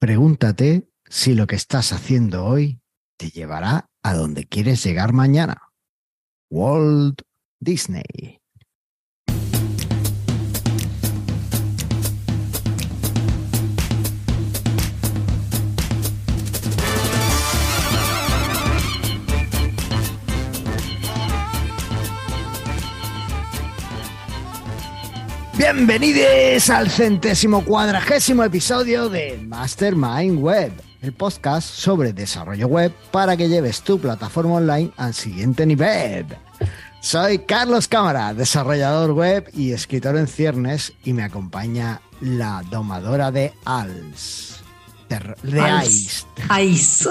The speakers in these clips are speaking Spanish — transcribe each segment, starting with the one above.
Pregúntate si lo que estás haciendo hoy te llevará a donde quieres llegar mañana. Walt Disney. Bienvenidos al centésimo cuadragésimo episodio de Mastermind Web, el podcast sobre desarrollo web para que lleves tu plataforma online al siguiente nivel. Soy Carlos Cámara, desarrollador web y escritor en ciernes, y me acompaña la domadora de ALS. De Ice. Ice.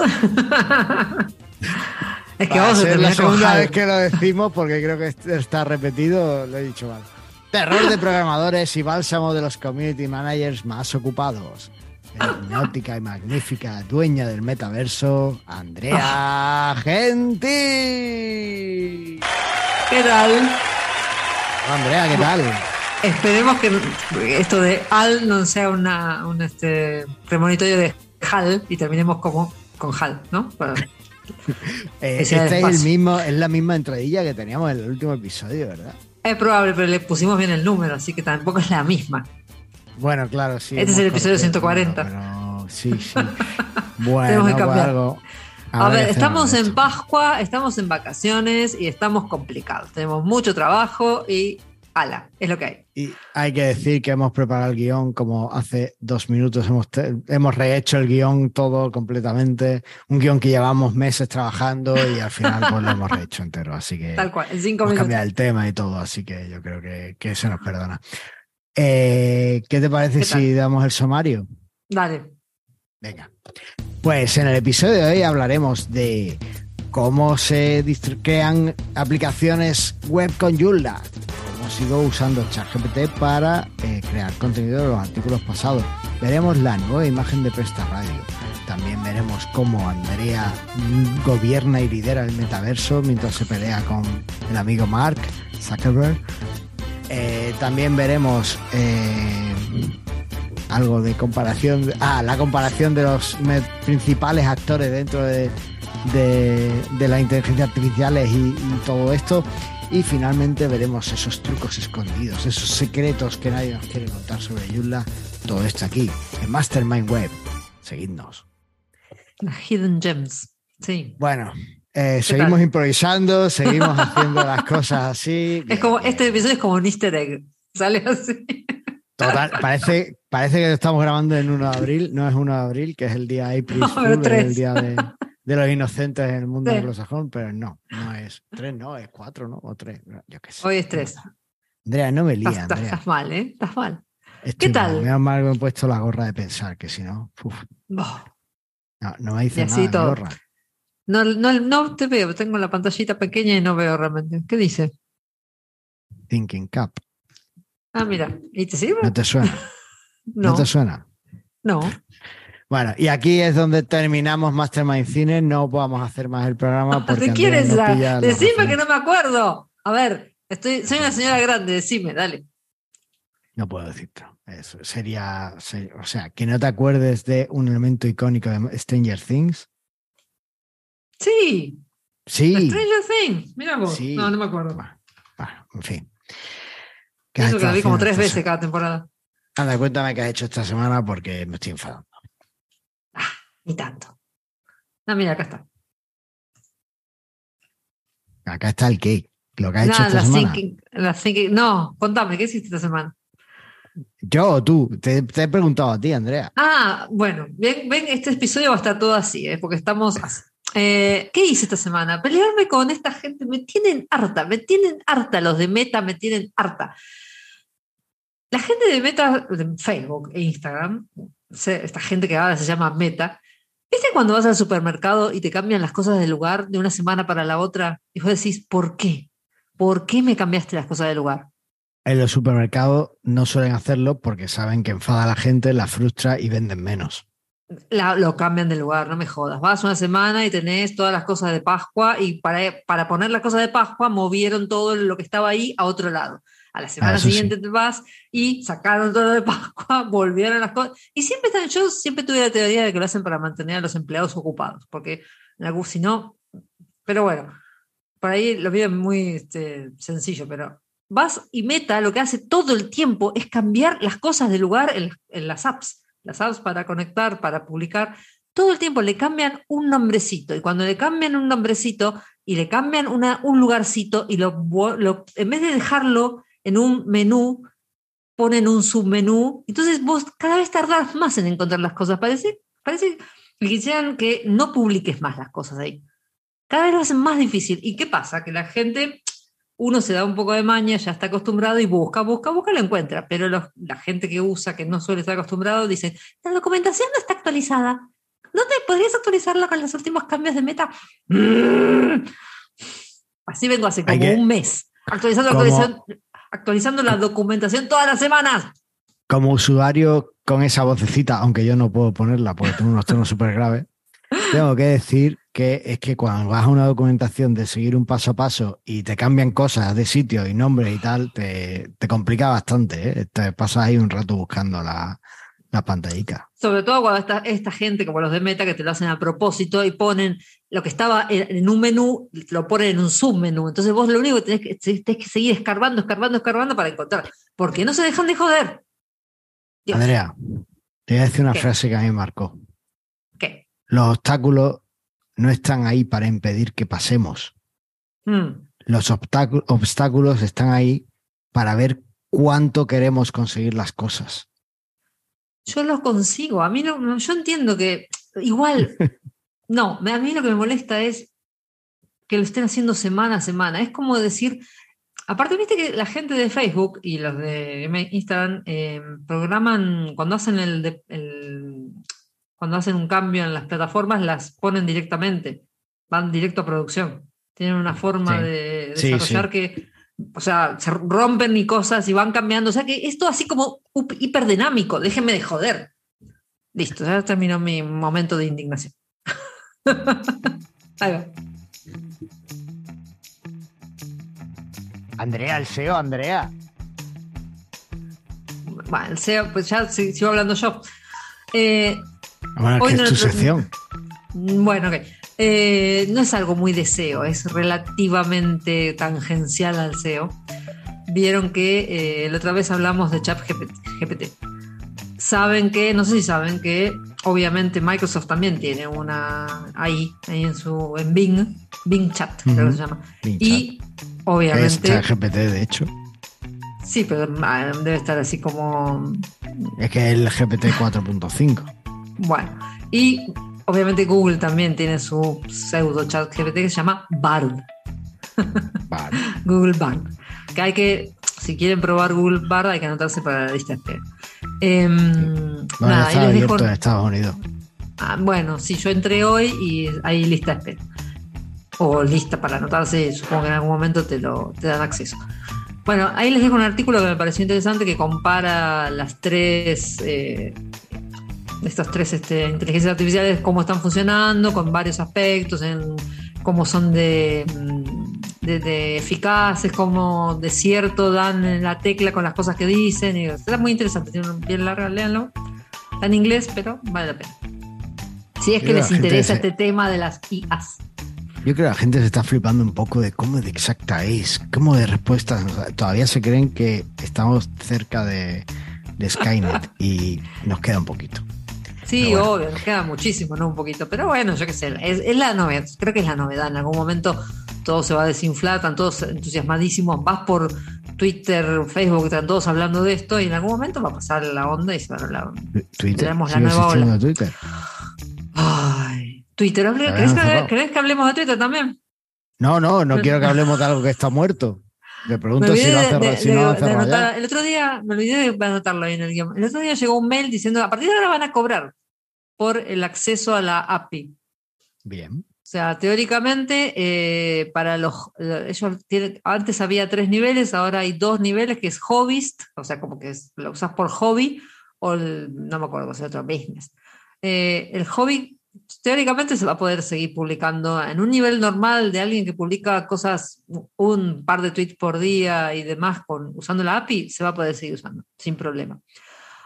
es que vamos a ser la segunda vez que lo decimos porque creo que está repetido, lo he dicho mal. Terror de programadores y bálsamo de los community managers más ocupados. Hipnótica y magnífica dueña del metaverso, Andrea Genti. ¿Qué tal? Andrea, ¿qué tal? Esperemos que esto de Al no sea una, un este, premonitorio de Hal y terminemos como con Hal, ¿no? Eh, este es, el mismo, es la misma entradilla que teníamos en el último episodio, ¿verdad? Es probable, pero le pusimos bien el número, así que tampoco es la misma. Bueno, claro, sí. Este es el episodio 140. sí, sí. bueno, que cambiar. Algo, a ver, estamos en Pascua, estamos en vacaciones y estamos complicados. Tenemos mucho trabajo y ala, es lo que hay. Y hay que decir que hemos preparado el guion como hace dos minutos, hemos, hemos rehecho el guion todo completamente, un guion que llevamos meses trabajando y al final pues lo hemos rehecho entero, así que Tal cual, en cinco hemos minutos. cambiado el tema y todo, así que yo creo que, que se nos perdona. Eh, ¿Qué te parece si damos el sumario? Dale. Venga. Pues en el episodio de hoy hablaremos de cómo se crean aplicaciones web con Joomla, sigo usando ChatGPT para eh, crear contenido de los artículos pasados. Veremos la nueva imagen de Presta Radio. También veremos cómo Andrea gobierna y lidera el metaverso mientras se pelea con el amigo Mark Zuckerberg. Eh, también veremos eh, algo de comparación. Ah, la comparación de los principales actores dentro de, de, de las inteligencias artificiales y, y, todo esto. Y finalmente veremos esos trucos escondidos, esos secretos que nadie nos quiere contar sobre Joomla. Todo esto aquí, en Mastermind Web. Seguidnos. Hidden Gems. Sí. Bueno, eh, seguimos tal? improvisando, seguimos haciendo las cosas así. Es como, este episodio es como un easter egg. Sale así. Total, parece, parece que lo estamos grabando en 1 de abril, no es 1 de abril, que es el día April No, Fool, es el día de, de, los inocentes en el mundo Sí. anglosajón, pero no, no es 3, no, es 4, ¿no? O 3, yo qué sé. Hoy es tres. Andrea, no me Estás, lía, estás- Andrea. estás mal, ¿eh? Estás mal. Estoy ¿Qué tal? Menos mal que me he puesto la gorra de pensar, que si no, uf, no, no me dice nada todo. gorra. No, no, no te veo, tengo la pantallita pequeña y no veo realmente. ¿Qué dice? Thinking Cap. Ah, mira. ¿Y te sirve? ¿No te suena? ¿No, No, te suena? no. Bueno, y aquí es donde terminamos Mastermind Cine. No vamos a hacer más el programa porque ¿De Andrea quién es no la? Decime que no me acuerdo. A ver, estoy, soy una señora grande, decime, dale. No puedo decirte. Eso sería, se- o sea, que no te acuerdes de un elemento icónico de Stranger Things. Sí, Sí. Stranger Things. Mira vos. Sí. No, no me acuerdo. Bueno, bueno, en fin. ¿Qué has Eso que la vi como tres veces cada temporada. Anda, cuéntame qué has hecho esta semana porque me estoy enfadando. Ni tanto. Ah, mira, acá está. Acá está el cake. Lo que has hecho esta la semana. thinking- No, contame, ¿qué hiciste esta semana? Yo o tú. Te, te he preguntado a ti, Andrea. Ah, bueno, ven, ven, este episodio va a estar todo así, ¿eh? porque estamos así. Eh, ¿Qué hice esta semana? Pelearme con esta gente, me tienen harta, me tienen harta, los de Meta me tienen harta. La gente de Meta, de Facebook e Instagram, esta gente que ahora se llama Meta, ¿viste cuando vas al supermercado y te cambian las cosas del lugar de una semana para la otra? Y vos decís, ¿por qué? ¿Por qué me cambiaste las cosas del lugar? En los supermercados no suelen hacerlo porque saben que enfada a la gente, la frustra y venden menos. La- lo cambian de lugar, no me jodas. Vas una semana y tenés todas las cosas de Pascua y para, para poner las cosas de Pascua movieron todo lo que estaba ahí a otro lado. A la semana sí. siguiente te vas y sacaron todo de Pascua, volvieron las cosas. Y siempre están, yo siempre tuve la teoría de que lo hacen para mantener a los empleados ocupados, porque si no, pero bueno, por ahí lo veo muy este, sencillo, pero vas y Meta lo que hace todo el tiempo es cambiar las cosas de lugar en, en las apps. Las apps para conectar, para publicar, todo el tiempo le cambian un nombrecito. Y cuando le cambian un nombrecito y le cambian una, un lugarcito y lo- en vez de dejarlo en un menú, ponen un submenú. Entonces vos cada vez tardás más en encontrar las cosas. Parece, parece que quisieran que no publiques más las cosas ahí. Cada vez lo hacen más difícil. ¿Y qué pasa? Que la gente, uno se da un poco de maña, ya está acostumbrado y busca, busca, busca, lo encuentra. Pero los- la gente que usa, que no suele estar acostumbrado, dice, la documentación no está actualizada. ¿No te podrías actualizarla con los últimos cambios de meta? Mm. Así vengo hace como que- un mes, actualizando, actualizando, actualizando la documentación todas las semanas. Como usuario con esa vocecita, aunque yo no puedo ponerla porque tengo unos tonos súper graves, tengo que decir que es que cuando vas a una documentación de seguir un paso a paso y te cambian cosas de sitio y nombres y tal, te, te complica bastante. ¿eh? Te pasas ahí un rato buscando la, la pantallita. Sobre todo cuando está esta gente, como los de Meta, que te lo hacen a propósito y ponen lo que estaba en, un menú, lo ponen en un submenú. Entonces vos lo único que tenés que, tenés que seguir escarbando, escarbando, escarbando para encontrar. Porque no se dejan de joder. Dios, Andrea, te voy a decir una ¿Qué? frase que a mí me marcó. ¿Qué? Los obstáculos no están ahí para impedir que pasemos. Mm. Los obstáculos están ahí para ver cuánto queremos conseguir las cosas. Yo los consigo. A mí no, no- yo entiendo que igual, no, a mí lo que me molesta es que lo estén haciendo semana a semana. Es como decir, aparte, viste que la gente de Facebook y los de Instagram eh, programan, cuando hacen el, cuando hacen un cambio en las plataformas, las ponen directamente, van directo a producción. Tienen una forma Sí. de Sí, desarrollar que o sea, se rompen y cosas y van cambiando. O sea que esto así como hiperdinámico, déjenme de joder. Listo, ya terminó mi momento de indignación. Ahí va. Andrea, el SEO, Andrea. Bueno, el SEO, pues ya si- sigo hablando yo. Eh, Bueno, es Hoy que no es tu sección. bueno, ok. Eh, no es algo muy de SEO, es relativamente tangencial al SEO. Vieron que eh, la otra vez hablamos de Chat GPT. Saben que, no sé si saben que obviamente Microsoft también tiene una ahí, ahí en su en Bing, Bing Chat, creo que se llama. Bing Y Es obviamente, ChatGPT, de hecho. sí, pero ah, debe estar así como Es que es el GPT 4.5. Bueno, y obviamente Google también tiene su pseudo chat GPT que se llama Bard, Vale. Google Bard. Que hay que, si quieren probar Google Bard, hay que anotarse para la lista espera. Em, Bueno, nada, está abierto en Estados Unidos. Ah, bueno, sí, yo entré hoy y hay lista espera. O lista para anotarse, supongo que en algún momento te, lo, te dan acceso. Bueno, ahí les dejo un artículo que me pareció interesante que compara las tres, eh, estas tres este, inteligencias artificiales, cómo están funcionando, con varios aspectos, en cómo son de, mm, de, de eficaces, cómo de cierto dan en la tecla con las cosas que dicen. Y, está muy interesante, tiene una bien larga, léanlo. Está en inglés, pero vale la pena. Si es que les interesa este tema de las IAs. Yo creo que la gente se está flipando un poco de cómo de exacta es, cómo de respuestas. O sea, todavía se creen que estamos cerca de, de Skynet y nos queda un poquito. Sí, bueno. obvio, nos queda muchísimo, ¿no? Un poquito. Pero bueno, yo qué sé, es, es la novedad, creo que es la novedad. En algún momento todo se va a desinflar, están todos entusiasmadísimos. Vas por Twitter, Facebook, están todos hablando de esto y en algún momento va a pasar la onda y se va a la... Twitter. Tenemos la ¿Sigue nueva ola. Twitter? Ay, Twitter, ¿hable- La ¿querés habían que, querés que hablemos de Twitter también? No, no, no quiero que hablemos de algo que está muerto. Me pregunto si lo han cerrado, si no. El otro día, me olvidé de anotarlo ahí en el guion. El otro día llegó un mail diciendo, a partir de ahora van a cobrar por el acceso a la API. Bien. O sea, teóricamente, eh, para los. lo- Ellos tienen, antes había tres niveles, ahora hay dos niveles, que es hobbyist, o sea, como que es- lo usas por hobby, o el, no me acuerdo, es otro business. Eh, el hobby teóricamente se va a poder seguir publicando en un nivel normal de alguien que publica cosas, un par de tweets por día y demás con, usando la API, se va a poder seguir usando sin problema.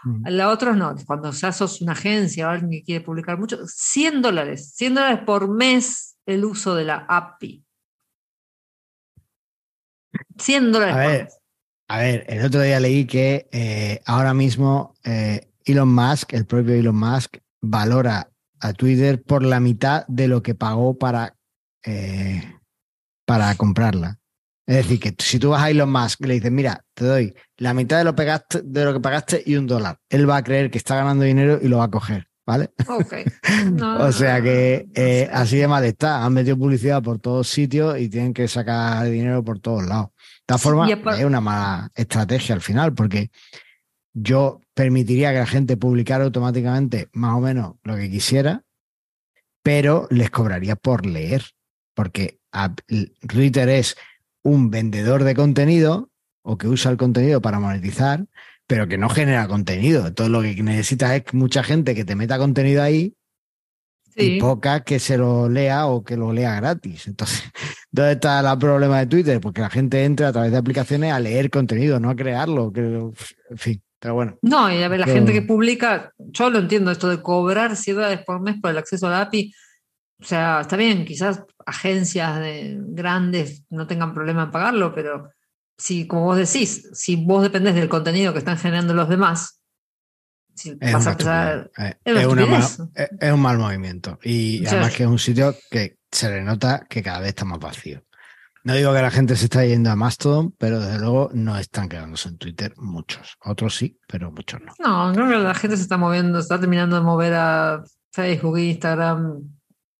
Mm. La otra no, cuando ya sos una agencia o alguien que quiere publicar mucho, 100 dólares, 100 dólares por mes el uso de la API. 100 dólares. A ver, a ver, el otro día leí que eh, ahora mismo eh, Elon Musk, el propio Elon Musk, valora a Twitter por la mitad de lo que pagó para, eh, para comprarla. Es decir, que si tú vas a Elon Musk y le dices, mira, te doy la mitad de lo, pegaste, de lo que pagaste y un dólar, él va a creer que está ganando dinero y lo va a coger, ¿vale? o sea que eh, así de mal está. Han metido publicidad por todos sitios y tienen que sacar dinero por todos lados. De todas formas, es una mala estrategia al final, porque yo permitiría que la gente publicara automáticamente más o menos lo que quisiera, pero les cobraría por leer, porque Twitter es un vendedor de contenido o que usa el contenido para monetizar, pero que no genera contenido. Todo lo que necesitas es mucha gente que te meta contenido ahí y poca que se lo lea o que lo lea gratis. Entonces, ¿dónde está el problema de Twitter? Porque la gente entra a través de aplicaciones a leer contenido, no a crearlo. Que, en fin. Pero bueno. No, y a ver, la gente que publica, yo lo entiendo, esto de cobrar 100 dólares por mes por el acceso a la API. O sea, está bien, quizás agencias de, grandes no tengan problema en pagarlo, pero si, como vos decís, si vos dependés del contenido que están generando los demás, es, vas a empezar, eh, es, un mal movimiento. Y además que es un sitio que se le nota que cada vez está más vacío. No digo que la gente se está yendo a Mastodon, pero desde luego no están quedándose en Twitter muchos. Otros sí, pero muchos no. No, creo que la gente se está moviendo, está terminando de mover a Facebook, Instagram,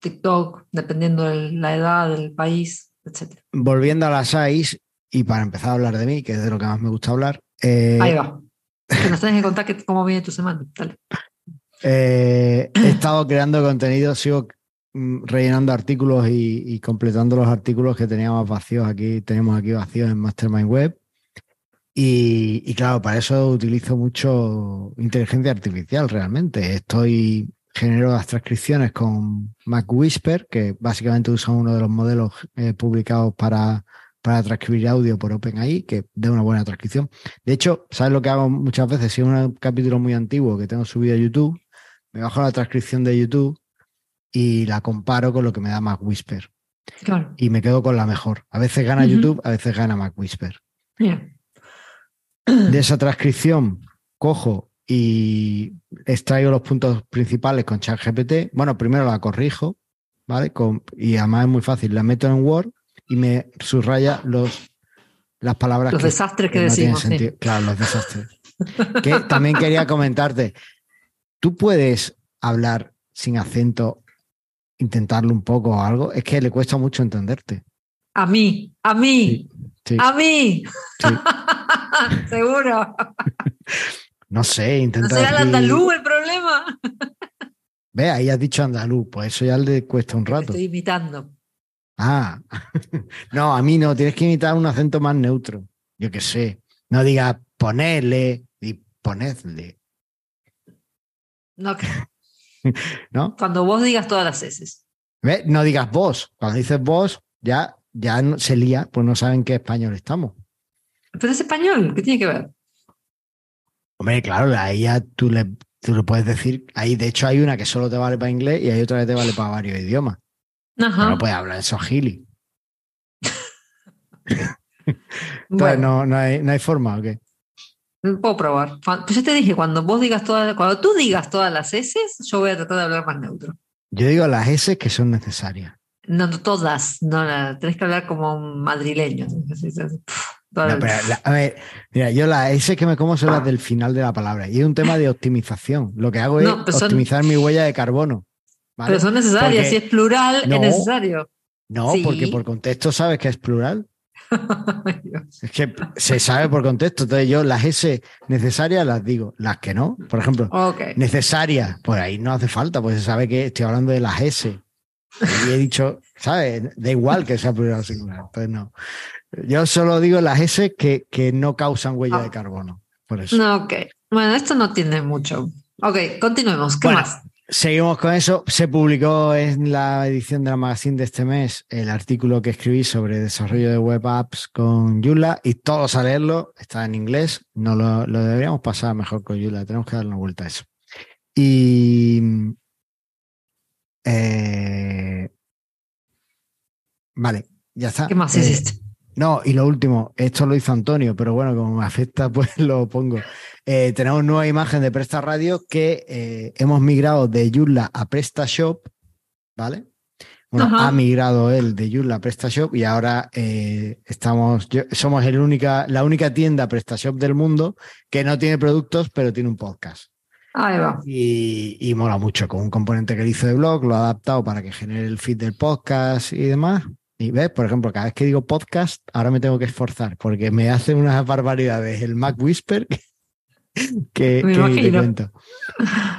TikTok, dependiendo de la edad, del país, etc. Volviendo a las SAIS, y para empezar a hablar de mí, que es de lo que más me gusta hablar. Eh, Ahí va. Que nos tienes que contar cómo viene tu semana. Dale. Eh, he estado creando contenido, sigo Mm, rellenando artículos y, completando los artículos que teníamos vacíos aquí, tenemos aquí vacíos en Mastermind Web. Y, claro, para eso utilizo mucho inteligencia artificial realmente. Estoy genero las transcripciones con MacWhisper, que básicamente usa uno de los modelos eh, publicados para, para transcribir audio por OpenAI, que da una buena transcripción. De hecho, ¿sabes lo que hago muchas veces? Si es un capítulo muy antiguo que tengo subido a YouTube, me bajo la transcripción de YouTube y la comparo con lo que me da Mac Whisper. Y me quedo con la mejor. A veces gana YouTube, a veces gana Mac Whisper. De esa transcripción cojo y extraigo los puntos principales con ChatGPT. Bueno, primero la corrijo, ¿vale? y además es muy fácil. La meto en Word y me subraya los, las palabras. Los desastres que, decimos. Claro, los desastres. que también quería comentarte. Tú puedes hablar sin acento intentarlo un poco o algo, es que le cuesta mucho entenderte. A mí, a mí, a mí. Seguro. no sé, intenta. ¿No será el andaluz el problema? Ve, ahí has dicho andaluz, pues eso ya le cuesta un rato. Estoy imitando. Ah, no, a mí no, tienes que imitar un acento más neutro. Yo qué sé. No digas ponerle y ponedle. No, ¿No? Cuando vos digas todas las S. No digas vos. Cuando dices vos, ya, ya se lía, pues no saben qué español estamos. Pero es español, ¿qué tiene que ver? Hombre, claro, ahí ya tú le, tú le puedes decir, ahí de hecho hay una que solo te vale para inglés y hay otra que te vale para varios idiomas. No puedes hablar eso gili. Entonces no, no, hay, no hay forma, ¿o qué? Puedo probar. Pues yo te dije, cuando vos digas todas, cuando tú digas todas las S, yo voy a tratar de hablar más neutro. Yo digo las S que son necesarias. No, todas, no, tenés que hablar como un madrileño. A ver, mira, yo las S que me como son las del final de la palabra. Y es un tema de optimización. Lo que hago es optimizar mi huella de carbono. Pero son necesarias, si es plural, es necesario. No, porque por contexto sabes que es plural. es que se sabe por contexto. Entonces yo las S necesarias las digo, las que no, por ejemplo, necesarias, pues ahí no hace falta, pues se sabe que estoy hablando de las S. Y he dicho, ¿sabes? Da igual que sea o singular. Entonces no. Yo solo digo las S que, que no causan huella de carbono. Por eso. No, ok. Bueno, esto no tiene mucho. Ok, continuemos. ¿Qué más? Seguimos con eso. Se publicó en la edición de la magazine de este mes el artículo que escribí sobre desarrollo de web apps con Joomla y todos a leerlo. Está en inglés. No lo, lo deberíamos pasar mejor con Joomla. Tenemos que dar una vuelta a eso. Y eh, vale, ya está. ¿Qué más Eh, hiciste? No, y lo último, esto lo hizo Antonio, pero bueno, como me afecta, pues lo pongo. Eh, tenemos nueva imagen de Presta Radio que eh, hemos migrado de Joomla a PrestaShop, ¿vale? Bueno, Ajá. ha migrado él de Joomla a PrestaShop y ahora eh, estamos, yo- somos el única, la única tienda PrestaShop del mundo que no tiene productos, pero tiene un podcast. Ahí va. Y, y mola mucho, con un componente que le hizo de blog, lo ha adaptado para que genere el feed del podcast y demás. Y ves, por ejemplo, cada vez que digo podcast, ahora me tengo que esforzar porque me hace unas barbaridades el Mac Whisper que, que, Me que te cuento.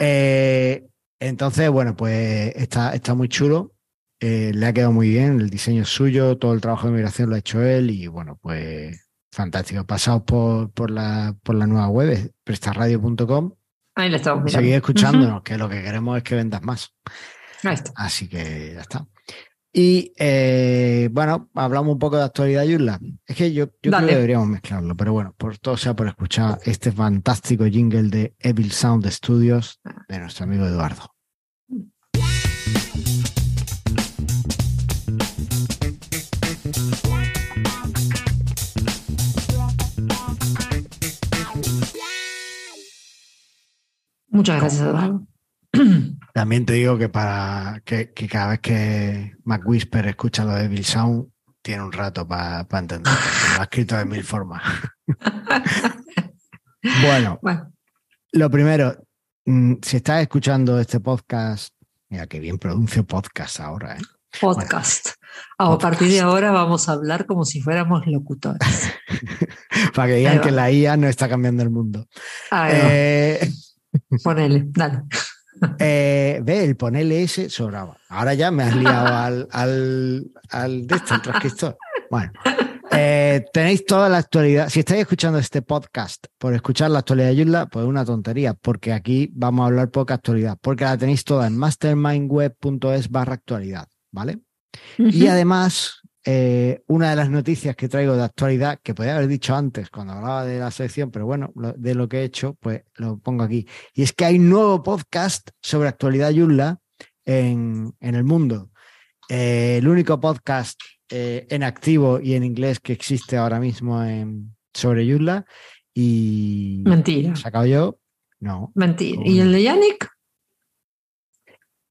Eh, entonces, bueno, pues está, está muy chulo. Eh, le ha quedado muy bien, el diseño es suyo, todo el trabajo de migración lo ha hecho él y bueno, pues fantástico. Pasaos por, por, la, por la nueva web, es prestarradio.com Ahí le estamos mirando. Seguid escuchándonos, que lo que queremos es que vendas más. Ahí está. Así que ya está. Y eh, bueno, hablamos un poco de actualidad, Yurla. Es que yo, yo creo que deberíamos mezclarlo, pero bueno, por todo sea por escuchar este fantástico jingle de Evil Sound Studios de nuestro amigo Eduardo. Muchas gracias, Eduardo. También te digo que para que, que cada vez que Mac Whisper escucha lo de Evil Sound, tiene un rato para entender. Lo ha escrito de mil formas. bueno, Bueno, Lo primero, mm, si estás escuchando este podcast, mira que bien pronuncio podcast ahora, ¿eh? podcast. A partir de ahora vamos a hablar como si fuéramos locutores. para que digan que la IA no está cambiando el mundo. Ahí. Eh, Ponele, dale. Eh, ve, el ponerle ese sobraba. Ahora ya me has liado al, al, al de este, al transcriptor. Bueno, eh, tenéis toda la actualidad. Si estáis escuchando este podcast por escuchar la actualidad de pues una tontería, porque aquí vamos a hablar poca actualidad, porque la tenéis toda en mastermindweb.es barra actualidad, ¿vale? Y además, eh, una de las noticias que traigo de actualidad, que podía haber dicho antes cuando hablaba de la sección, pero bueno, lo- de lo que he hecho, pues lo pongo aquí. Y es que hay un nuevo podcast sobre actualidad Joomla en, en el mundo. Eh, el único podcast eh, en activo y en inglés que existe ahora mismo en, sobre Joomla. Y Mentira, sacado yo. No, mentira. ¿Y el de Yannick?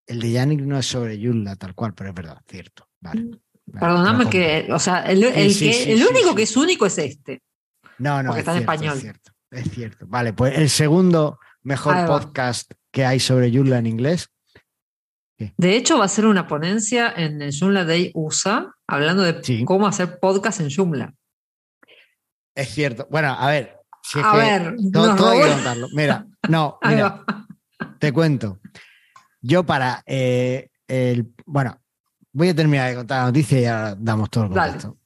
el de Yannick no es sobre Joomla tal cual, pero es verdad, cierto. Vale. Perdóname que, o sea, el, el sí, que, sí, el sí, único que es único es este. No, no, Porque es está en cierto, español. Es cierto, es cierto. Vale, pues el segundo mejor Ahí va. podcast que hay sobre Joomla en inglés. De hecho, va a ser una ponencia en el Joomla Day USA hablando de cómo hacer podcast en Joomla. Es cierto. Bueno, a ver. si es A que ver, todo, hay que contarlo. Mira, no, mira, te cuento. Yo para eh, el. Bueno, voy a terminar de contar la noticia y ahora damos todo el contexto.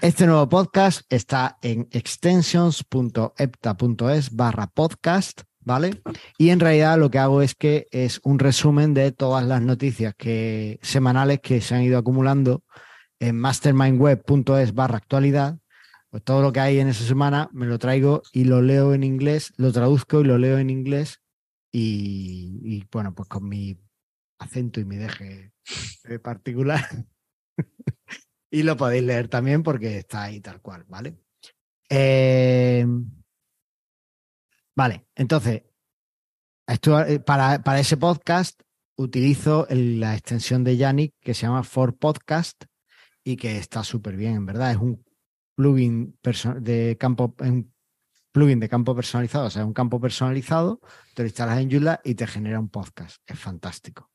Este nuevo podcast está en extensions.epta.es barra podcast, ¿vale? Y en realidad lo que hago es que es un resumen de todas las noticias que, semanales que se han ido acumulando en mastermindweb.es barra actualidad. Pues todo lo que hay en esa semana me lo traigo y lo leo en inglés, lo traduzco y lo leo en inglés y, y, bueno, pues con mi acento y mi deje particular. y lo podéis leer también porque está ahí tal cual, ¿vale? Eh, vale, entonces, esto, eh, para, para ese podcast utilizo el- la extensión de Yannick que se llama For Podcast y que está súper bien, en verdad. Es un plugin de campo, es un plugin de campo personalizado, o sea, un campo personalizado, te lo instalas en Joomla y te genera un podcast. Es fantástico.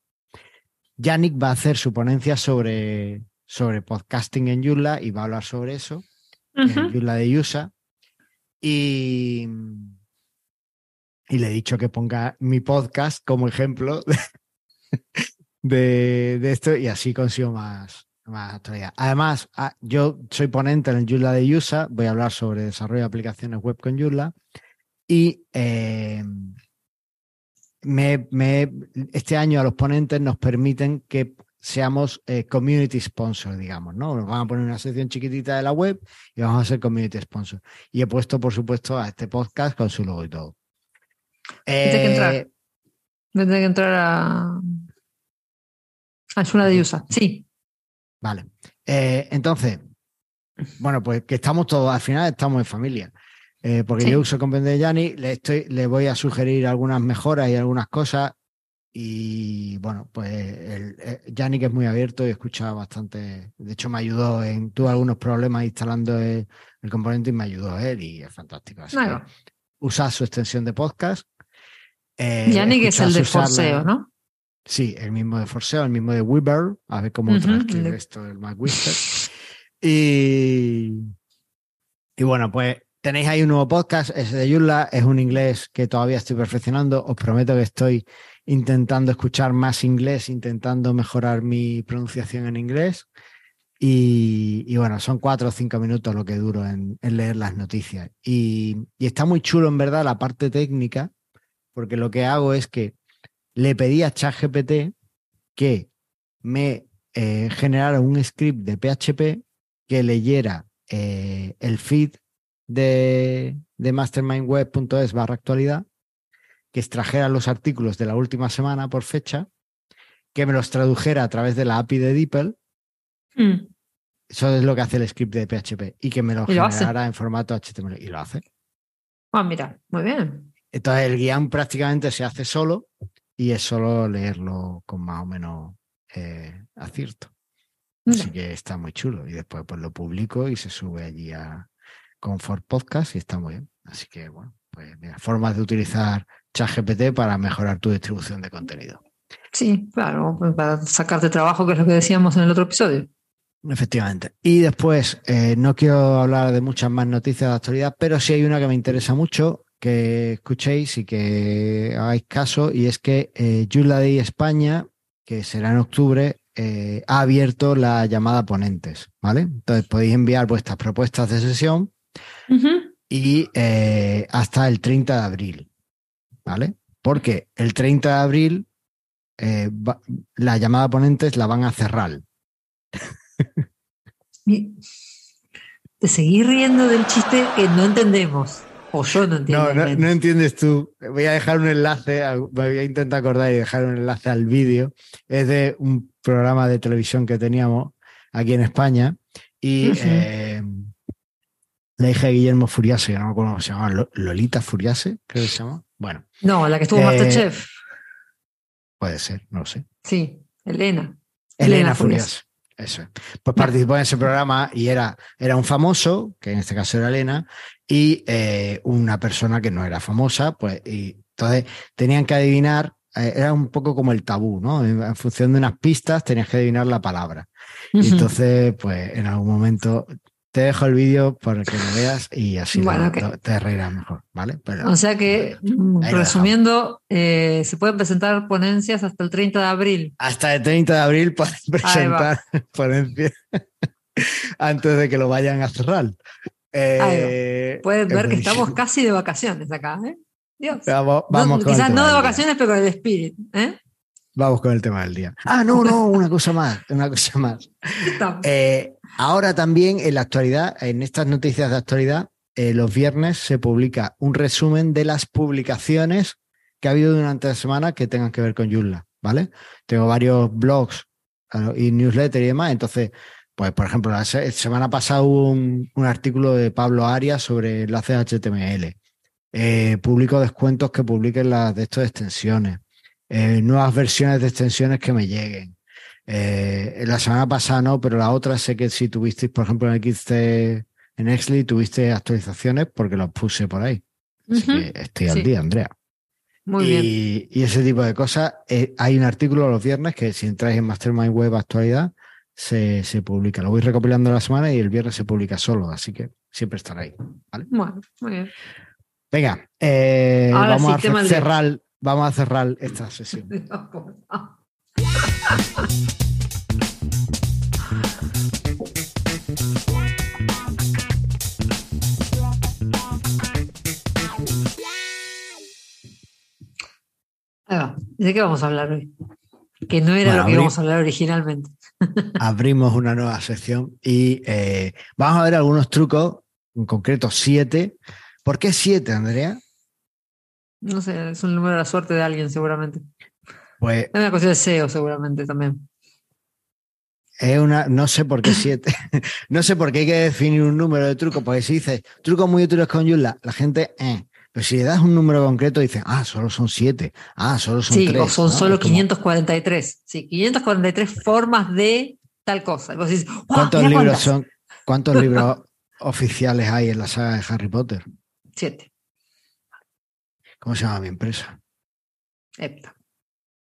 Yannick va a hacer su ponencia sobre, sobre podcasting en Joomla y va a hablar sobre eso en. Joomla de USA. Y, y le he dicho que ponga mi podcast como ejemplo de, de esto y así consigo más, más actualidad. Además, ah, yo soy ponente en el Joomla de USA, voy a hablar sobre desarrollo de aplicaciones web con Joomla y eh, me, me- este año a los ponentes nos permiten que seamos eh, community sponsor, digamos, ¿no? Nos van a poner una sección chiquitita de la web y vamos a ser community sponsor. Y he puesto, por supuesto, a este podcast con su logo y todo. Tiene que entrar. Eh, tener que entrar a. A Yula de Yusa. Sí. Vale. Eh, entonces, bueno, pues que estamos todos, al final estamos en familia. Eh, porque Sí. yo uso Comprende de Yanni, le, estoy, le voy a sugerir algunas mejoras y algunas cosas. Y bueno, pues el, eh, Yannick es muy abierto y escucha bastante. De hecho, me ayudó en. Tuve algunos problemas instalando el, el componente y me ayudó él y es fantástico. Así que usa su extensión de podcast. Eh, Yannick es el de Forceo, ¿no? Sí, el mismo de Forseo, el mismo de Weber, a ver cómo Ujú, transcribe el esto el Mac. Y, y bueno, pues tenéis ahí un nuevo podcast, ese de Yulla, es un inglés que todavía estoy perfeccionando. Os prometo que estoy intentando escuchar más inglés, intentando mejorar mi pronunciación en inglés. Y, bueno, son cuatro o cinco minutos lo que duro en, leer las noticias. Y, y está muy chulo, en verdad, la parte técnica, porque lo que hago es que le pedí a ChatGPT que me eh, generara un script de PHP que leyera eh, el feed de, de mastermindweb.es barra actualidad, que extrajera los artículos de la última semana por fecha, que me los tradujera a través de la API de DeepL, Mm. eso es lo que hace el script de PHP, y que me lo generara en formato HTML, y lo hace. Ah, mira, muy bien. Entonces el guion prácticamente se hace solo y es solo leerlo con más o menos eh, acierto. Así que está muy chulo. Y después pues lo publico y se sube allí a Comfort Podcast y está muy bien. Así que bueno, pues mira, formas de utilizar ChatGPT para mejorar tu distribución de contenido. Sí, claro, pues para sacarte trabajo, que es lo que decíamos en el otro episodio. Efectivamente. Y después, eh, no quiero hablar de muchas más noticias de actualidad, pero sí hay una que me interesa mucho que escuchéis y que hagáis caso, y es que eh, Day España, que será en octubre, eh, ha abierto la llamada ponentes, ¿vale? Entonces podéis enviar vuestras propuestas de sesión Y eh, hasta el 30 de abril, ¿vale? Porque el 30 de abril eh, va- la llamada ponentes la van a cerrar. Te seguís riendo del chiste que no entendemos. O yo no entiendo. No, no, entiendes tú. Voy a dejar un enlace, a- voy a intentar acordar y dejar un enlace al vídeo. Es de un programa de televisión que teníamos aquí en España y eh, la hija de Guillermo Furiase, que no me acuerdo cómo se llama, Lo- Lolita Furiase, creo que se llama. Bueno, No, la que estuvo Eh, Masterchef. puede ser, no lo sé. Sí, Elena. Elena, Elena Furias. Eso es. Pues participó en ese programa y era, era un famoso, que en este caso era Elena, y eh, una persona que no era famosa, pues, y entonces tenían que adivinar, eh, era un poco como el tabú, ¿no? En, en función de unas pistas tenías que adivinar la palabra. Y entonces, pues, en algún momento te dejo el vídeo para que lo veas y así Bueno, lo- ok. lo- te reirás mejor, ¿vale? Pero, O sea que, resumiendo, eh, se pueden presentar ponencias hasta el 30 de abril. hasta el 30 de abril va. presentar ponencia antes de que lo vayan a cerrar. Eh, Puedes es ver que estamos casi de vacaciones acá. ¿eh? Dios. Vamos, No, vamos con el quizás no de vacaciones, pero con el espíritu. ¿eh? Vamos con el tema del día. Ah, no, no, una cosa más, una cosa más. Eh, ahora también en la actualidad, en estas noticias de actualidad, eh, los viernes se publica un resumen de las publicaciones que ha habido durante la semana que tengan que ver con Joomla, ¿vale? Tengo varios blogs eh, y newsletters y demás, entonces, pues por ejemplo, la se- semana pasada hubo un, un artículo de Pablo Arias sobre enlaces HTML. Eh, publico descuentos que publiquen las de estas extensiones. Eh, nuevas versiones de extensiones que me lleguen. Eh, la semana pasada no, pero la otra sé que si tuvisteis, por ejemplo, en XT, en Exly, tuviste actualizaciones porque los puse por ahí. Así que estoy al Sí. día, Andrea. Muy y, bien. y ese tipo de cosas. eh, hay un artículo los viernes que si entráis en Mastermind Web Actualidad se, se publica. Lo voy recopilando la semana y el viernes se publica solo, así que siempre estará ahí. Bueno, muy bien. Venga, eh, vamos, sí, a cerrar, vamos a cerrar esta sesión. A ¿De qué vamos a hablar hoy? Que no era Bueno, lo que íbamos a hablar originalmente. Abrimos una nueva sección y eh, vamos a ver algunos trucos, en concreto siete. ¿Por qué siete, Andrea? No sé, es un número de la suerte de alguien seguramente. Pues Es una cuestión de SEO seguramente también. es una, no sé por qué siete. no sé por qué hay que definir un número de trucos, porque si dices trucos muy útiles con Joomla, la gente, eh. Pero si le das un número concreto, dicen, ah, solo son siete. Ah, solo son Sí, tres. o son ¿no? solo como, 543. Sí, 543 formas de tal cosa. Y vos decís, "¡Guau, ¿Cuántos libros cuántas!". son? ¿Cuántos libros oficiales hay en la saga de Harry Potter? Siete. ¿Cómo se llama mi empresa? Hepta.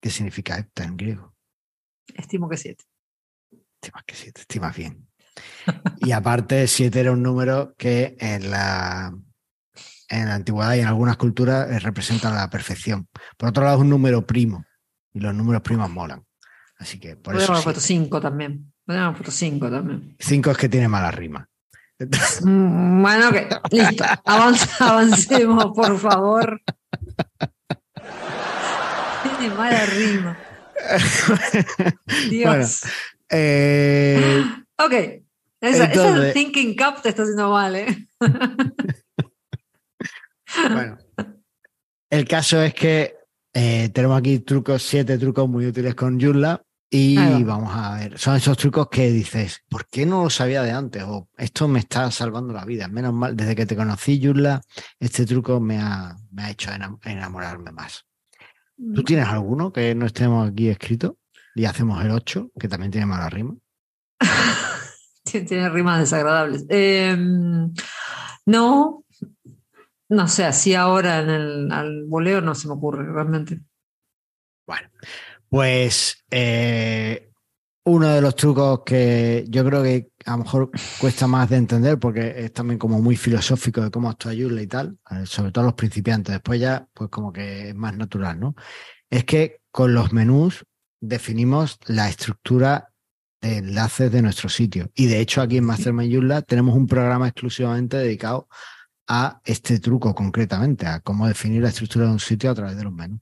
¿Qué significa hepta en griego? Estimo que siete. Estimas que siete, estimas bien. Y aparte, siete era un número que en la, en la antigüedad y en algunas culturas eh, representa la perfección. Por otro lado, es un número primo y los números primos molan. Así que por Podríamos eso haber puesto siete. cinco también. Podríamos haber puesto cinco también. cinco es que tiene mala rima. Mm, Bueno, ok, listo. Avanz- avancemos, por favor. Tiene mala rima. Dios. Eh, ok. Esa, esa Entonces- Thinking Cup te está haciendo mal, ¿eh? Bueno, el caso es que eh, tenemos aquí trucos, siete trucos muy útiles con Joomla y va. vamos a ver, son esos trucos que dices, ¿por qué no lo sabía de antes? O esto me está salvando la vida. Menos mal, desde que te conocí, Joomla, este truco me ha, me ha hecho enam- enamorarme más. ¿Tú tienes alguno que no estemos aquí escrito? Y hacemos el 8, que también tiene mala rima. Tiene, rimas desagradables. Eh, no, no sé, así ahora en el al voleo no se me ocurre realmente. Bueno, pues eh, uno de los trucos que yo creo que a lo mejor cuesta más de entender porque es también como muy filosófico de cómo actúa Joomla y tal, eh, sobre todo los principiantes. Después ya, pues como que es más natural, ¿no? Es que con los menús definimos la estructura de enlaces de nuestro sitio. Y de hecho aquí en Mastermind Joomla tenemos un programa exclusivamente dedicado a este truco concretamente, a cómo definir la estructura de un sitio a través de los menús.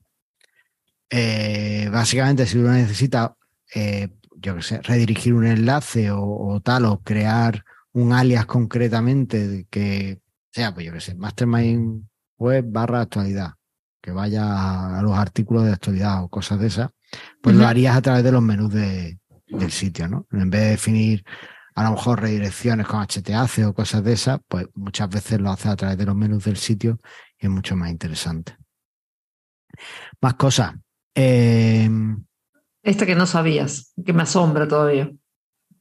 Eh, básicamente, si uno necesita, eh, yo qué sé, redirigir un enlace o, o tal, o crear un alias concretamente que sea, pues yo qué sé, mastermind web barra actualidad, que vaya a los artículos de actualidad o cosas de esas, pues lo harías a través de los menús de- del sitio, ¿no? En vez de definir a lo mejor redirecciones con HTAC o cosas de esas, pues muchas veces lo haces a través de los menús del sitio y es mucho más interesante. Más cosas. Eh, Esta que no sabías, que me asombra todavía.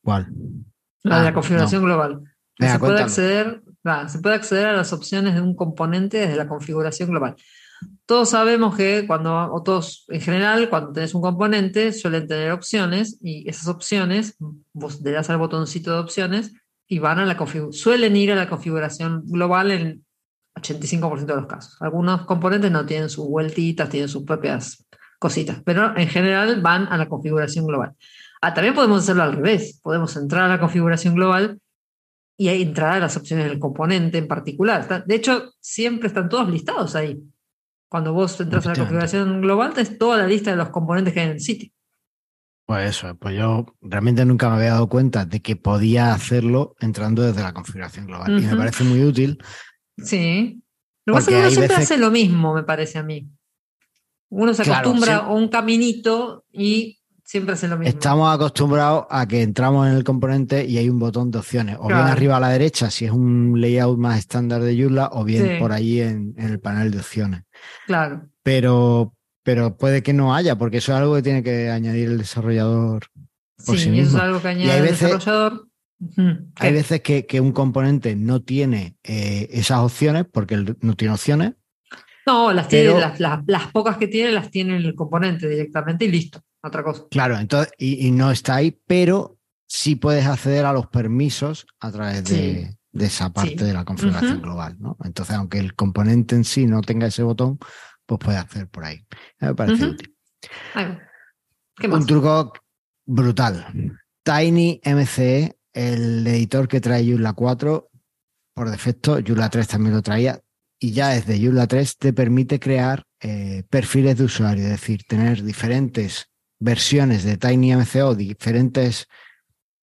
¿Cuál? La de Ah, la configuración global. Venga, se, puede acceder, ah, se puede acceder a las opciones de un componente desde la configuración global. Todos sabemos que cuando, o todos en general, cuando tenés un componente, suelen tener opciones y esas opciones, vos le das al botoncito de opciones y van a la suelen ir a la configuración global en 85% de los casos. Algunos componentes no tienen sus vueltitas, tienen sus propias cositas, pero en general van a la configuración global. Ah, también podemos hacerlo al revés. Podemos entrar a la configuración global y ahí entrar a las opciones del componente en particular. De hecho, siempre están todos listados ahí. Cuando vos entras a la configuración global, tenés toda la lista de los componentes que hay en el sitio. Pues eso, pues yo realmente nunca me había dado cuenta de que podía hacerlo entrando desde la configuración global. Y me parece muy útil. Sí. Lo que pasa es que uno siempre veces- hace lo mismo, me parece a mí. Uno se Claro, acostumbra sí. a un caminito y siempre hace lo mismo. Estamos acostumbrados a que entramos en el componente y hay un botón de opciones, o bien Claro. arriba a la derecha si es un layout más estándar de Joomla, o bien Sí. por ahí en, en el panel de opciones. Claro. Pero, pero puede que no haya, porque eso es algo que tiene que añadir el desarrollador por Sí, sí y eso mismo. es algo que hay añade el veces- desarrollador. Hay veces que, que un componente no tiene eh, esas opciones, porque no tiene opciones, No, las, tiene, Pero- las, las- las pocas que tiene las tiene en el componente directamente y listo. Otra cosa. Claro, entonces, y, y no está ahí, pero sí puedes acceder a los permisos a través de, Sí. de esa parte Sí. de la configuración global, ¿no? Entonces, aunque el componente en sí no tenga ese botón, pues puedes hacer por ahí. Me parece Ujú. útil. Ahí va. ¿Qué más? Un truco brutal. Tiny MCE, el editor que trae Joomla 4, por defecto, Joomla 3 también lo traía, y ya desde Joomla 3 te permite crear eh, perfiles de usuario, es decir, tener diferentes versiones de TinyMCO, diferentes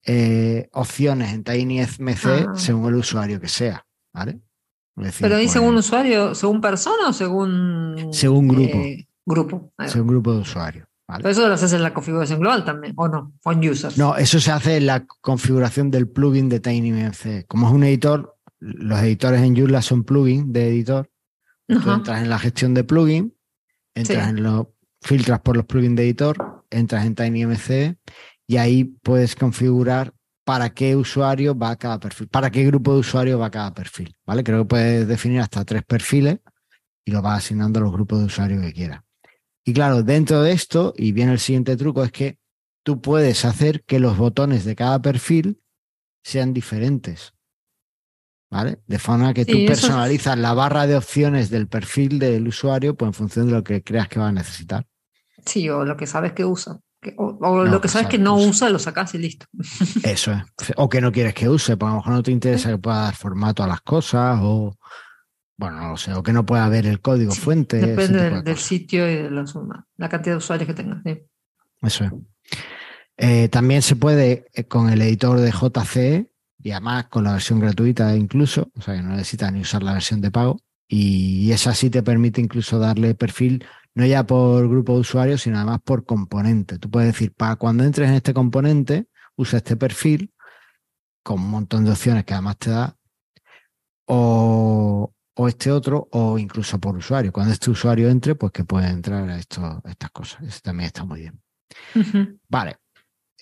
eh, opciones en TinyMC Ah. según el usuario que sea, ¿vale? Decir, Pero ahí pues, según usuario, según persona o según. Según grupo. eh, grupo. Va. según grupo de. Pero eso lo haces en la configuración global también, ¿o no? On users. No, eso se hace en la configuración del plugin de TinyMC. Como es un editor, los editores en Joomla son plugin de editor. Tú Ajá. entras en la gestión de plugin, entras Sí. en los filtras por los plugins de editor, entras en TinyMC y ahí puedes configurar para qué usuario va cada perfil, para qué grupo de usuarios va cada perfil, ¿vale? Creo que puedes definir hasta tres perfiles y lo vas asignando a los grupos de usuarios que quieras. Y claro, dentro de esto, y viene el siguiente truco, es que tú puedes hacer que los botones de cada perfil sean diferentes. ¿Vale? De forma que Sí, tú eso- personalizas la barra de opciones del perfil del usuario pues en función de lo que creas que va a necesitar. Sí, o lo que sabes que usa. O o No, lo que que sabes sabe que no usa. usa, lo sacas y listo. Eso es. O que no quieres que use, porque a lo mejor no te interesa que pueda dar formato a las cosas, o bueno, no lo sé, o que no pueda ver el código Sí, fuente. Depende de del, sitio y de los, la cantidad de usuarios que tengas. sí. Eso es. Eh, también se puede eh, con el editor de JCE y además con la versión gratuita incluso, o sea que no necesitas ni usar la versión de pago. Y esa sí te permite incluso darle perfil no ya por grupo de usuarios, sino además por componente. Tú puedes decir, para cuando entres en este componente, usa este perfil con un montón de opciones que además te da, o, o este otro, o incluso por usuario. Cuando este usuario entre, pues que puede entrar a, esto, estas cosas. Eso también está muy bien. Vale.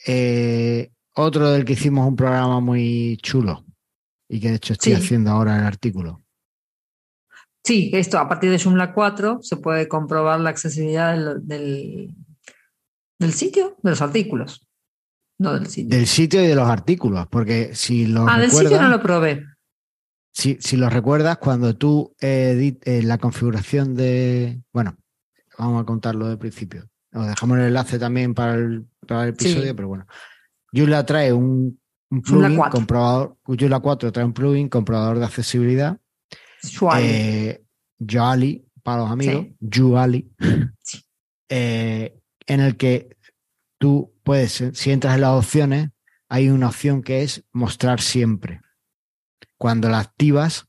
Eh, otro del que hicimos un programa muy chulo y que de hecho estoy Sí. haciendo ahora el artículo. Sí, esto a partir de Joomla 4 se puede comprobar la accesibilidad del, del, del sitio, de los artículos. No del sitio. Del sitio y de los artículos, porque si lo ah, del sitio no lo probé. si, si lo recuerdas, cuando tú edit, eh, la configuración de. Bueno, vamos a contarlo de principio. Os dejamos el enlace también para el, para el Sí. episodio, pero bueno. Joomla trae un, plugin 4. comprobador. Joomla 4 trae un plugin comprobador de accesibilidad. Eh, Yoali, para los amigos, Sí. Yoali, Sí. eh, en el que tú puedes, si entras en las opciones, hay una opción que es mostrar siempre. Cuando la activas,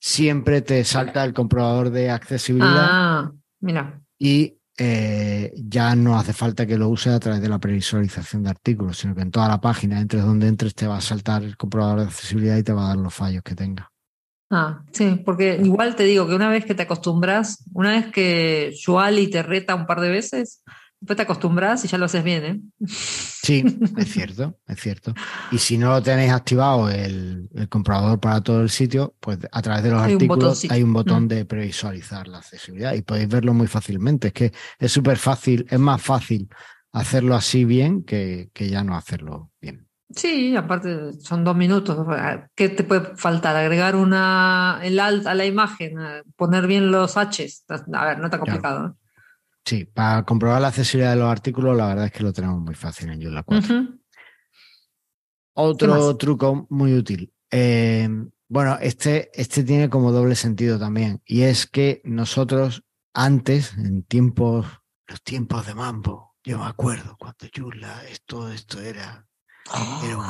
siempre te salta el comprobador de accesibilidad ah, mira. y eh, ya no hace falta que lo uses a través de la previsualización de artículos, sino que en toda la página, entres donde entres, te va a saltar el comprobador de accesibilidad y te va a dar los fallos que tenga. Ah, sí, porque igual te digo que una vez que te acostumbras, una vez que Shuali te reta un par de veces, después te acostumbras y ya lo haces bien, ¿eh? Sí, es cierto, es cierto. Y si no lo tenéis activado el, el comprobador para todo el sitio, pues a través de los Hay artículos hay un botón Mm. de previsualizar la accesibilidad y podéis verlo muy fácilmente. Es que es súper fácil, es más fácil hacerlo así bien que, que ya no hacerlo bien. Sí, aparte son dos minutos. ¿Qué te puede faltar? Agregar una el alt a la imagen, eh, poner bien los Hs. A ver, no está complicado. ¿no? Sí, para comprobar la accesibilidad de los artículos, la verdad es que lo tenemos muy fácil en Joomla 4. Ujú. Otro truco muy útil. Eh, bueno, este, este tiene como doble sentido también. Y es que nosotros antes, en tiempos, los tiempos de Mambo, yo me acuerdo cuando Joomla, esto, esto era, era un.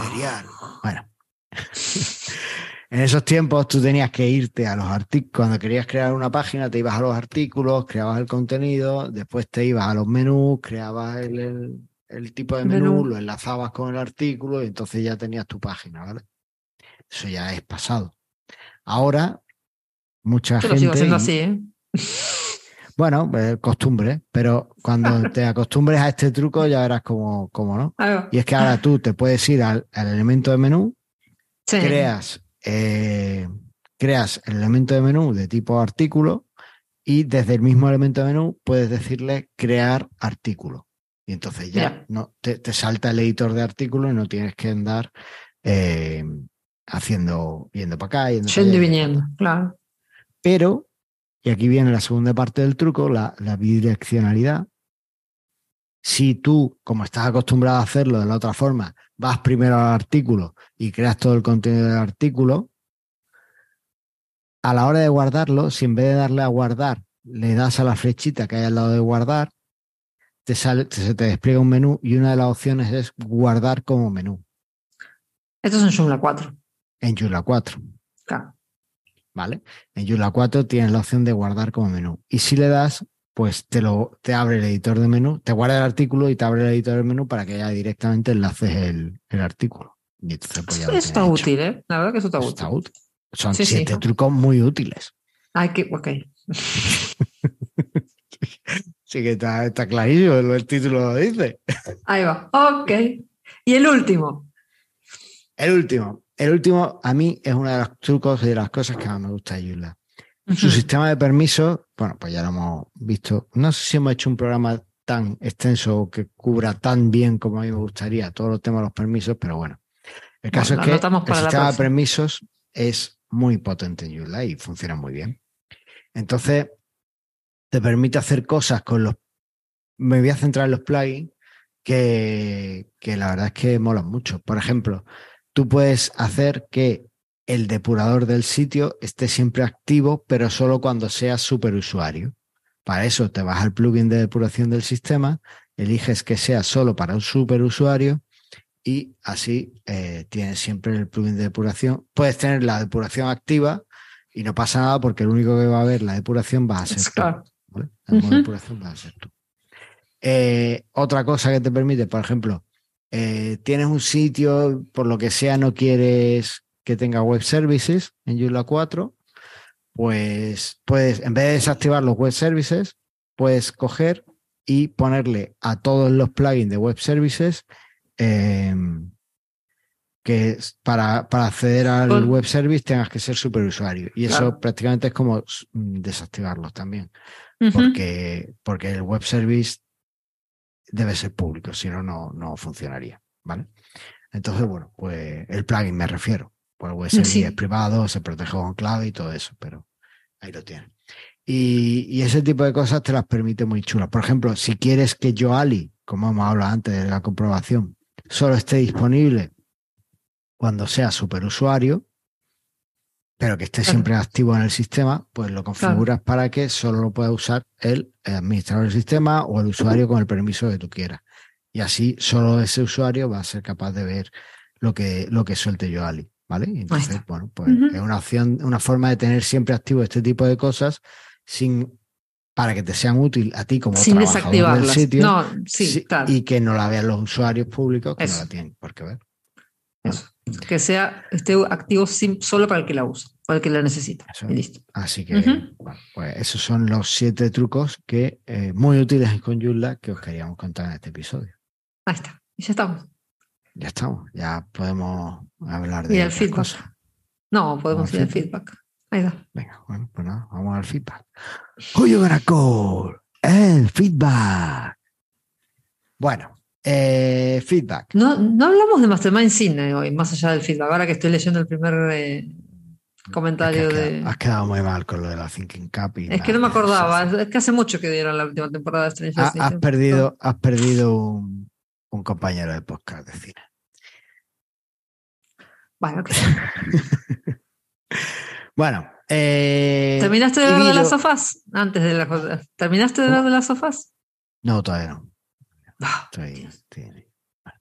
Bueno. En esos tiempos tú tenías que irte a los artículos, cuando querías crear una página te ibas a los artículos, creabas el contenido, después te ibas a los menús, creabas el, el- el tipo de menú, Menú. lo enlazabas con el artículo y entonces ya tenías tu página, ¿vale? Eso ya es pasado. Ahora, mucha Yo lo gente... sigo haciendo así, ¿eh? Bueno, eh, costumbre, pero cuando te acostumbres a este truco ya verás cómo, cómo no. Y es que ahora tú te puedes ir al, al elemento de menú, Sí. creas, eh, creas el elemento de menú de tipo artículo y desde el mismo elemento de menú puedes decirle crear artículo. Y entonces ya no, te, te salta el editor de artículo y no tienes que andar eh, haciendo, yendo para acá, yendo para Yendo y viniendo, claro. Pero, y aquí viene la segunda parte del truco, la, la bidireccionalidad. Si tú, como estás acostumbrado a hacerlo de la otra forma, vas primero al artículo y creas todo el contenido del artículo, a la hora de guardarlo, si en vez de darle a guardar le das a la flechita que hay al lado de guardar, te sale, se te despliega un menú y una de las opciones es guardar como menú. Esto es en Joomla 4. En Joomla 4. Claro. ¿Vale? En Joomla 4 tienes la opción de guardar como menú. Y si le das, pues te, lo, te abre el editor de menú, te guarda el artículo y te abre el editor de menú para que ya directamente enlaces el, el artículo. Y entonces, pues, ya Eso lo está hecho. útil, ¿eh? La verdad que eso está Eso útil. está útil. Son Sí, sí. siete trucos muy útiles. Hay que, ok. Sí que está, está clarísimo, el título lo dice. Ahí va. Ok. Y el último. El último. El último, a mí, es uno de los trucos y de las cosas que más me gusta de Su sistema de permisos, bueno, pues ya lo hemos visto. No sé si hemos hecho un programa tan extenso que cubra tan bien como a mí me gustaría todos los temas de los permisos, pero bueno. El caso Bueno, es que el sistema de permisos es muy potente en Joomla y funciona muy bien. Entonces, te permite hacer cosas con los... Me voy a centrar en los plugins que, que la verdad es que molan mucho. Por ejemplo, tú puedes hacer que el depurador del sitio esté siempre activo, pero solo cuando seas superusuario. Para eso te vas al plugin de depuración del sistema, eliges que sea solo para un superusuario y así eh, tienes siempre el plugin de depuración. Puedes tener la depuración activa y no pasa nada porque el único que va a ver la depuración va a ser tú. Ujú. depuración va a ser tú. Eh, otra cosa que te permite, por ejemplo, eh, tienes un sitio, por lo que sea, no quieres que tenga web services en Joomla 4, pues puedes, en vez de desactivar los web services, puedes coger y ponerle a todos los plugins de web services eh, que para, para acceder al web service tengas que ser superusuario. Y eso prácticamente es como mm, desactivarlos también porque, porque el web service debe ser público, si no, no, no funcionaría. ¿Vale? Entonces, bueno, pues el plugin me refiero. Pues service Sí. es privado, se protege con clave y todo eso, pero ahí lo tienes. Y, y ese tipo de cosas te las permite muy chulas. Por ejemplo, si quieres que Yoali, como hemos hablado antes de la comprobación, solo esté disponible cuando sea superusuario, pero que esté Claro. siempre activo en el sistema, pues lo configuras para que solo lo pueda usar el administrador del sistema o el usuario con el permiso que tú quieras. Y así solo ese usuario va a ser capaz de ver lo que, lo que suelte Yoali. ¿Vale? Entonces, bueno, pues es una opción, una forma de tener siempre activo este tipo de cosas sin para que te sean útil a ti como Sin trabajador del sitio No, sí, claro. y que no la vean los usuarios públicos que Eso. no la tienen por qué ver. Eso. Que sea esté activo sin- solo para el que la usa, para el que la necesita. Eso. Y listo. Así que, bueno, pues esos son los siete trucos que eh, muy útiles con Joomla que os queríamos contar en este episodio. Ahí está. Y ya estamos. Ya estamos, ya podemos hablar de Y el feedback. cosas. No, podemos ir al feedback. Ahí está. Venga, bueno, pues nada, vamos al feedback. Gonna call? El feedback. Bueno, eh, feedback. No, no hablamos de Mastermind Cine hoy, más allá del feedback. Ahora que estoy leyendo el primer eh, Es que comentario has, de. quedado, has quedado muy mal con lo de la Thinking Cup. y Es que no me acordaba, es que hace mucho que dieron la última temporada de Stranger Things. has perdido, has perdido un, un compañero de podcast de cine. Bueno, ok. Bueno, eh, ¿terminaste de ver de las sofás? Antes de las ¿Terminaste de ver de las sofás? No, todavía no. Ah, Estoy- estoy- bueno.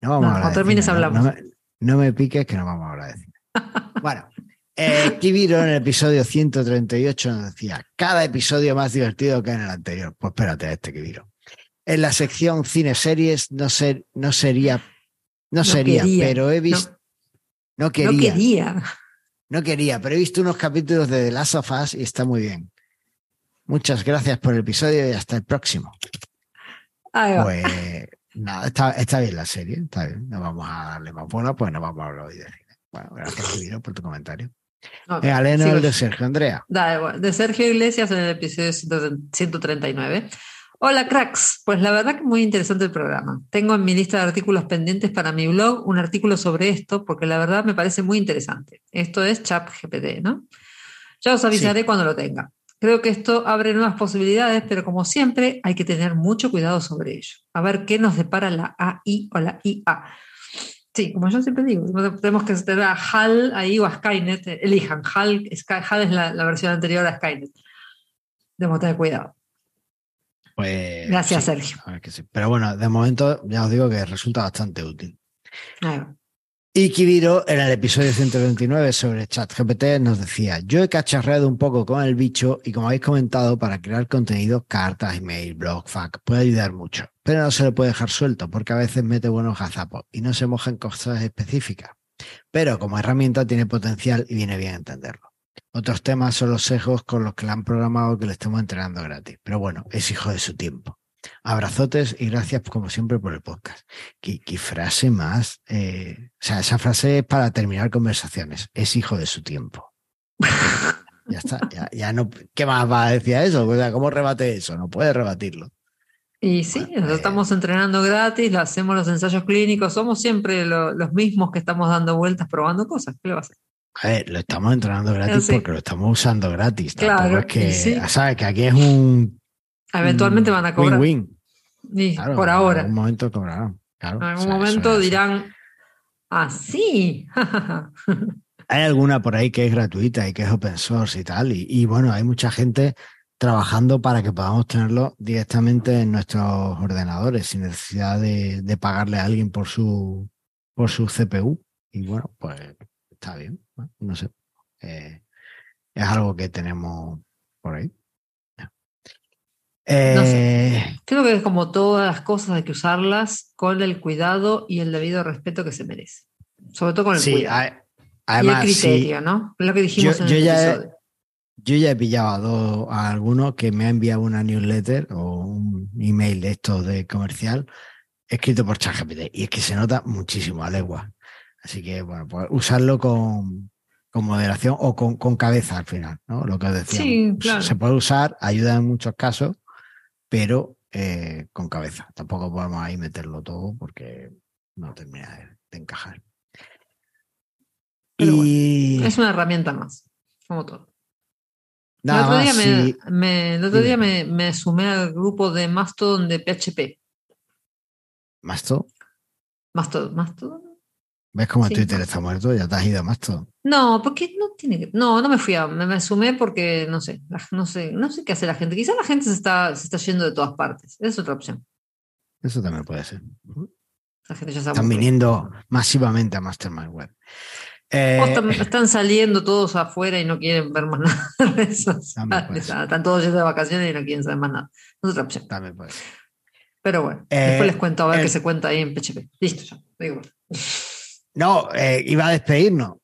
No vamos No, a hablar cuando termines hablamos. No, me, no me piques que no vamos a hablar de cine. bueno, eh, Kibiro en el episodio 138 nos decía, cada episodio más divertido que en el anterior. Pues espérate a este Kibiro. En la sección cine series no, ser, no sería, no, No sería, quería, pero he visto, no, quería, No quería. no quería, pero he visto unos capítulos de The Last of Us y está muy bien. Muchas gracias por el episodio y hasta el próximo. Ahí va. Pues nada, está, está bien la serie, está bien. No vamos a darle más bola, pues no vamos a hablar hoy de cine. Bueno, gracias, por tu comentario. Sigo el de. Sergio Andrea. Da igual. De Sergio Iglesias en el episodio 139. Hola cracks, pues la verdad que muy interesante el programa. Tengo en mi lista de artículos pendientes para mi blog un artículo sobre esto porque la verdad me parece muy interesante. Esto es ChatGPT, ¿no? Ya os avisaré cuando lo tenga. Creo que esto abre nuevas posibilidades, pero como siempre hay que tener mucho cuidado sobre ello. A ver qué nos depara la AI o la IA. Sí, como yo siempre digo, tenemos que tener a HAL ahí o a Skynet. Elijan, HAL, Sky- HAL es la, la versión anterior a Skynet. Debemos tener cuidado. Pues, Gracias, sí, Sergio. que sí. Pero bueno, de momento ya os digo que resulta bastante útil. Y Kibiro, en el episodio 129 sobre ChatGPT, nos decía: Yo he cacharreado un poco con el bicho y, como habéis comentado, para crear contenido, cartas, email, blog, fac, puede ayudar mucho. Pero no se le puede dejar suelto porque a veces mete buenos gazapos y no se moja en cosas específicas. Pero como herramienta tiene potencial y viene bien entenderlo. Otros temas son los sesgos con los que le han programado que le estemos entrenando gratis. Pero bueno, es hijo de su tiempo. Abrazotes y gracias como siempre por el podcast. ¿Qué, qué frase más? eh, o sea, esa frase es para terminar conversaciones. Es hijo de su tiempo. Ya está, ya, ya no. ¿Qué más va a decir a eso? O sea, ¿Cómo rebate eso? No puede rebatirlo. Y sí, Bueno, lo eh. estamos entrenando gratis, lo hacemos los ensayos clínicos, somos siempre lo- los mismos que estamos dando vueltas probando cosas. ¿Qué le va a hacer? A ver, lo estamos entrenando gratis Sí. porque lo estamos usando gratis. Claro, es que, sí. ¿sabes? Que aquí es un Eventualmente van a cobrar. win-win. Claro, por En ahora. algún momento cobrarán. Claro, En o algún sea, momento es así. dirán, ah. Hay alguna por ahí que es gratuita y que es open source y tal. Y, y bueno, hay mucha gente trabajando para que podamos tenerlo directamente en nuestros ordenadores sin necesidad de, de pagarle a alguien por su, por su CPU. Y bueno, pues está bien. No sé. Eh, es algo que tenemos por ahí. No Eh, Creo que es como todas las cosas hay que usarlas con el cuidado y el debido respeto que se merece. Sobre todo con el sí, cuidado. además, y el sí, criterio, ¿no? Lo que dijimos Yo- en yo el ya he- episodio. Yo ya he pillado a, dos, a alguno que me ha enviado una newsletter o un email de estos de comercial escrito por ChatGPT y es que se nota muchísimo a legua. Así que, bueno, pues usarlo con, con moderación o con, con cabeza al final, ¿no? Lo que os decía. Sí, claro. Se puede usar, ayuda en muchos casos, pero eh, con cabeza. Tampoco podemos ahí meterlo todo porque no termina de, de encajar. Pero y Es una herramienta más, como todo. nada el otro día, más, me, sí. me- el otro día me, me sumé al grupo de Mastodon de PHP. Masto, Mastodon, Mastodon. ¿Ves cómo Sí. Twitter está muerto? Ya te has ido a Masto. No, porque no tiene que. No, no me fui a. Me, me sumé porque no sé, no sé, no sé qué hace la gente. Quizás la gente se está, se está yendo de todas partes. Es otra opción. Eso también puede ser. La gente ya está Están viniendo masivamente a Mastermind Web. Eh, están, están saliendo todos afuera y no quieren ver más nada de ser. Están todos yendo de vacaciones y no quieren saber más nada. Es otra opción. también puede ser. Pero bueno, Eh, después les cuento a ver el- qué se cuenta ahí en PHP. Listo, ya. Digo, No, eh, iba a despedirnos.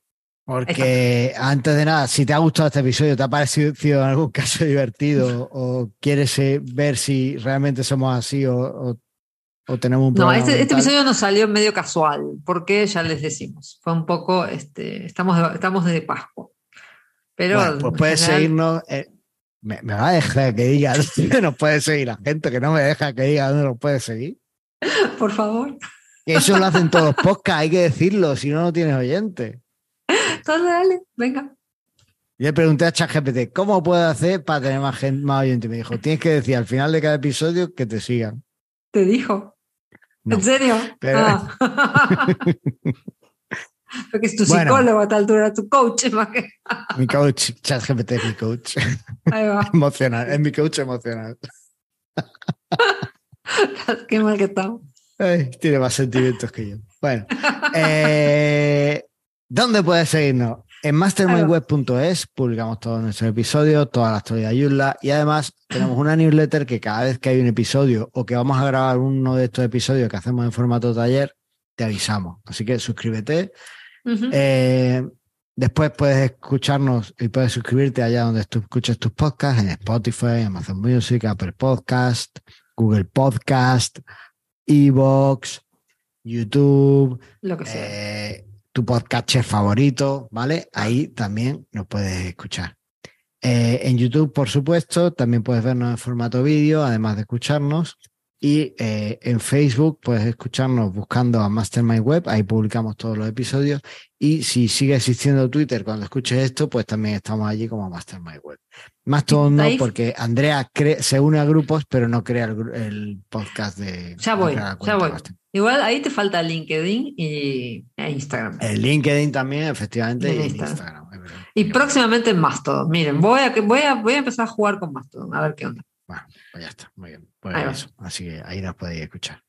Porque antes de nada, si te ha gustado este episodio, te ha parecido en algún caso divertido o quieres eh, ver si realmente somos así o, o- o tenemos un No, problema. este, este mental, episodio nos salió medio casual, porque ya les decimos, fue un poco, este, estamos, de, estamos de Pascua. Pero bueno, pues puedes general- seguirnos. eh, me, me va a dejar que diga dónde nos puede seguir la gente que no me deja que diga dónde nos puede seguir. por favor. Que Eso lo hacen todos los podcasts, hay que decirlo, si no, no tienes oyente. Dale, dale, venga. Yo le pregunté a ChatGPT, ¿cómo puedo hacer para tener más, gente, más oyente? Y me dijo, tienes que decir al final de cada episodio que te sigan. ¿Te dijo? No, ¿En serio? pero- Ah. Porque es tu Bueno. psicólogo a tal altura, tu coach. más que- Mi coach, ChatGPT es mi coach Ahí va. emocional, es mi coach emocional. Qué mal que estamos. Ay, tiene más sentimientos que yo. Bueno, eh, ¿dónde puedes seguirnos? En mastermindweb.es publicamos todos nuestros episodios, toda la historia de Yulla y además tenemos una newsletter que cada vez que hay un episodio o que vamos a grabar uno de estos episodios que hacemos en formato taller, te avisamos. Así que suscríbete. Eh, después puedes escucharnos y puedes suscribirte allá donde tú escuches tus podcasts, en Spotify, Amazon Music, Apple Podcast, Google Podcast, Evox, YouTube, Lo que sea. eh, tu podcast favorito, ¿vale? Ahí también nos puedes escuchar. Eh, en YouTube, por supuesto, también puedes vernos en formato vídeo, además de escucharnos. Y eh, en Facebook puedes escucharnos buscando a Mastermind Web, ahí publicamos todos los episodios. Y si sigue existiendo Twitter cuando escuches esto, pues también estamos allí como Mastermind Web. Más todo no, porque Andrea se une a grupos, pero no crea el, podcast de. Ya voy, ya voy. Igual ahí te falta LinkedIn y e Instagram. El LinkedIn también, efectivamente, En y en Instagram. Instagram. Y próximamente Mastodon. Miren, voy a, voy, a, voy a empezar a jugar con Mastodon, a ver qué onda. Bueno, pues ya está, muy bien. Pues eso. Así que ahí nos podéis escuchar.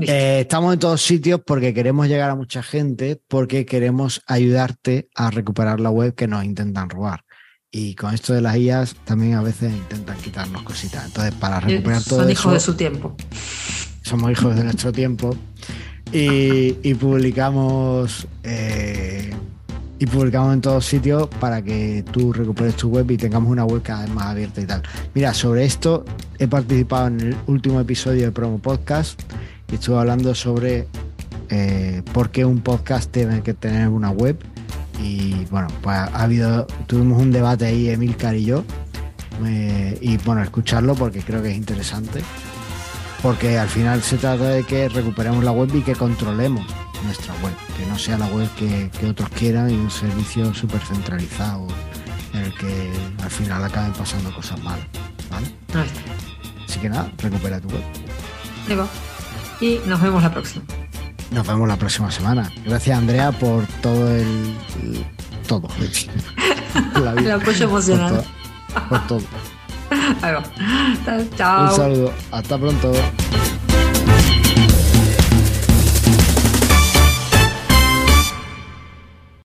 Eh, estamos en todos sitios porque queremos llegar a mucha gente, porque queremos ayudarte a recuperar la web que nos intentan robar. Y con esto de las IAS también a veces intentan quitarnos cositas. Entonces, para recuperar todo eso. Son hijos de su tiempo. Somos hijos de nuestro tiempo. Y, publicamos. Eh, y publicamos en todos sitios para que tú recuperes tu web y tengamos una web cada vez más abierta y tal. Mira, sobre esto he participado en el último episodio de Promo Podcast y estuve hablando sobre eh, por qué un podcast tiene que tener una web. Y bueno, pues ha habido, tuvimos un debate ahí, Emilcar y yo. y bueno, escucharlo porque creo que es interesante. Porque al final se trata de que recuperemos la web y que controlemos nuestra web, que no sea la web que, otros quieran y un servicio súper centralizado en el que al final acaben pasando cosas malas. ¿vale? Así que nada, recupera tu web. Y nos vemos la próxima. Nos vemos la próxima semana. Gracias Andrea por todo el, todo. el apoyo emocional. Por todo. Ahí va. Chao. Un saludo. Hasta pronto.